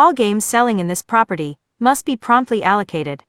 All games selling in this property must be promptly allocated.